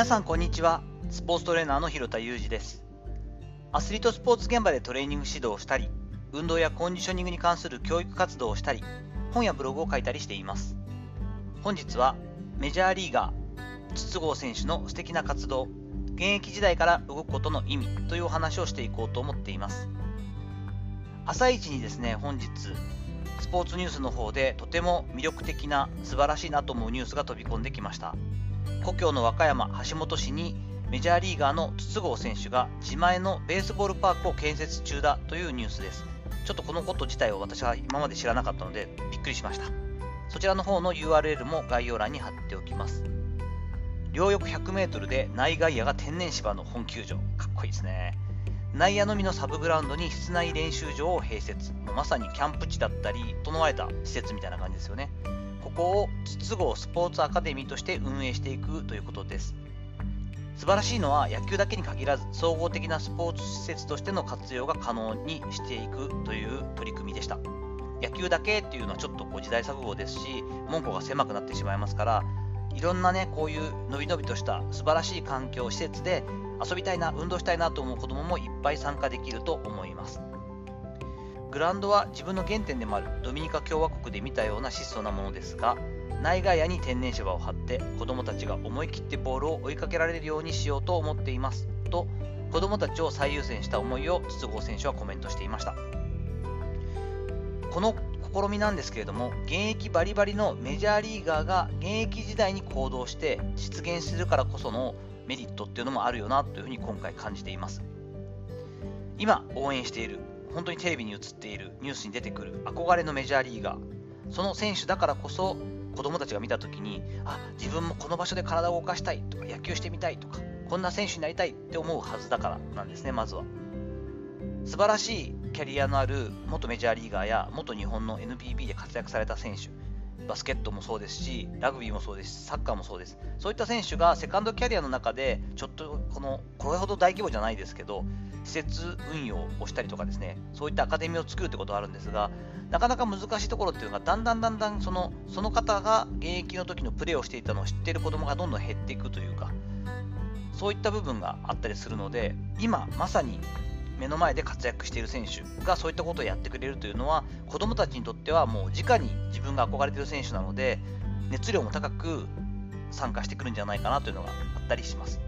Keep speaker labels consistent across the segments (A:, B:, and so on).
A: 皆さんこんにちは。スポーツトレーナーの広田裕二です。アスリートスポーツ現場でトレーニング指導をしたり運動やコンディショニングに関する教育活動をしたり本やブログを書いたりしています。本日はメジャーリーガー筒香選手の素敵な活動現役時代から動くことの意味というお話をしていこうと思っています。朝一にですね本日スポーツニュースの方でとても魅力的な素晴らしいなと思うニュースが飛び込んできました。故郷の和歌山橋本市にメジャーリーガーの筒香選手が自前のベースボールパークを建設中だというニュースです。ちょっとこのこと自体を私は今まで知らなかったのでびっくりしました。そちらの方の URL も概要欄に貼っておきます。両翼 100m で内外野が天然芝の本球場。かっこいいですね。内野のみのサブグラウンドに室内練習場を併設。まさにキャンプ地だったり整えた施設みたいな感じですよね。ここを筒香スポーツアカデミーとして運営していくということです。素晴らしいのは野球だけに限らず総合的なスポーツ施設としての活用が可能にしていくという取り組みでした。野球だけっていうのはちょっとこう時代錯誤ですし門戸が狭くなってしまいますからいろんなねこういうのびのびとした素晴らしい環境施設で遊びたいな運動したいなと思う子どももいっぱい参加できると思います。グランドは自分の原点でもある。ドミニカ共和国で見たような質素なものですが内外野に天然芝を張って子どもたちが思い切ってボールを追いかけられるようにしようと思っています。と子どもたちを最優先した思いを筒香選手はコメントしていました。この試みなんですけれども現役バリバリのメジャーリーガーが現役時代に行動して実現するからこそのメリットっていうのもあるよなというふうに今回感じています。今応援している本当にテレビに映っているニュースに出てくる憧れのメジャーリーガー。その選手だからこそ子供たちが見た時にあ自分もこの場所で体を動かしたいとか野球してみたいとかこんな選手になりたいって思うはずだからなんですねまずは。素晴らしいキャリアのある元メジャーリーガーや元日本の NPB で活躍された選手。バスケットもそうですしラグビーもそうですしサッカーもそうです。そういった選手がセカンドキャリアの中でちょっとこのこれほど大規模じゃないですけど施設運用をしたりとかですねそういったアカデミーを作るってことがあるんですがなかなか難しいところっていうのがだんだんだんだんそのその方が現役の時のプレーをしていたのを知っている子供がどんどん減っていくというかそういった部分があったりするので今まさに目の前で活躍している選手がそういったことをやってくれるというのは子供たちにとってはもう直に自分が憧れている選手なので熱量も高く参加してくるんじゃないかなというのがあったりします。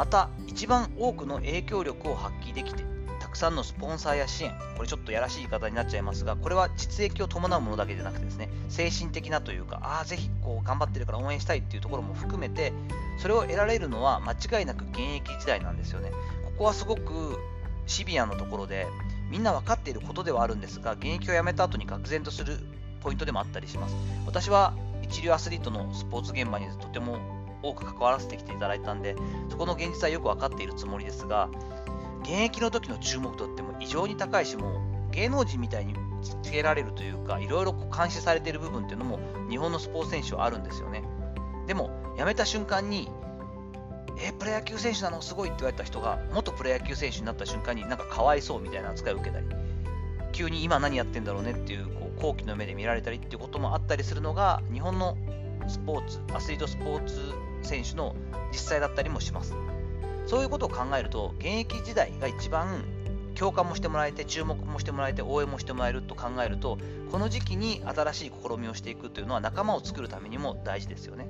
A: また一番多くの影響力を発揮できてたくさんのスポンサーや支援これちょっとやらしい言い方になっちゃいますがこれは実益を伴うものだけでなくてですね精神的なというかああぜひこう頑張ってるから応援したいっていうところも含めてそれを得られるのは間違いなく現役時代なんですよね。ここはすごくシビアなところでみんな分かっていることではあるんですが現役を辞めた後に愕然とするポイントでもあったりします。私は一流アスリートのスポーツ現場にとても多く関わらせてきていただいたんでそこの現実はよく分かっているつもりですが現役の時の注目度っても異常に高いしもう芸能人みたいにつけられるというかいろいろ監視されている部分っていうのも日本のスポーツ選手はあるんですよね。でも辞めた瞬間にえプロ野球選手なの？すごいって言われた人が元プロ野球選手になった瞬間になんかかわいそうみたいな扱いを受けたり急に今何やってんだろうねっていうこう好奇の目で見られたりっていうこともあったりするのが日本のスポーツアスリートスポーツ選手の実際だったりもします。そういうことを考えると現役時代が一番共感もしてもらえて注目もしてもらえて応援もしてもらえると考えるとこの時期に新しい試みをしていくというのは仲間を作るためにも大事ですよね。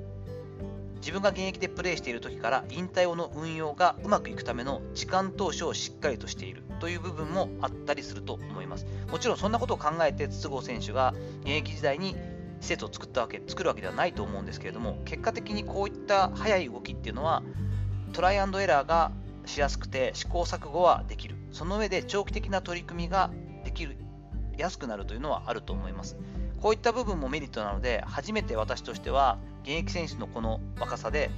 A: 自分が現役でプレーしている時から引退後の運用がうまくいくための時間投資をしっかりとしているという部分もあったりすると思います。もちろんそんなことを考えて筒香選手が現役時代に施設を作ったわけ作るわけではないと思うんですけれども結果的にこういった速い動きっていうのはトライアンドエラーがしやすくて試行錯誤はできる。その上で長期的な取り組みができるやすくなるというのはあると思います。こういった部分もメリットなので初めて私としては現役選手のこの若さで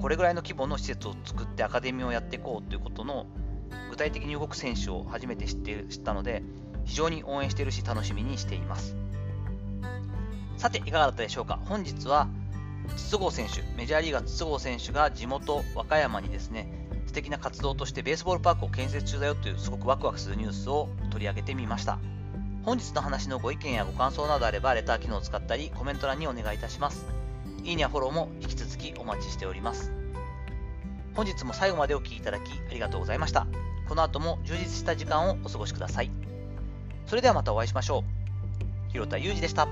A: これぐらいの規模の施設を作ってアカデミーをやっていこうということの具体的に動く選手を初めて知って知ったので非常に応援しているし楽しみにしています。さていかがだったでしょうか？本日は筒香選手メジャーリーガー筒香選手が地元和歌山にですね素敵な活動としてベースボールパークを建設中だよというすごくワクワクするニュースを取り上げてみました本日の話のご意見やご感想などあればレター機能を使ったりコメント欄にお願いいたしますいいねやフォローも引き続きお待ちしております。本日も最後までお聴きいただきありがとうございました。この後も充実した時間をお過ごしください。それではまたお会いしましょう。広田裕二でした。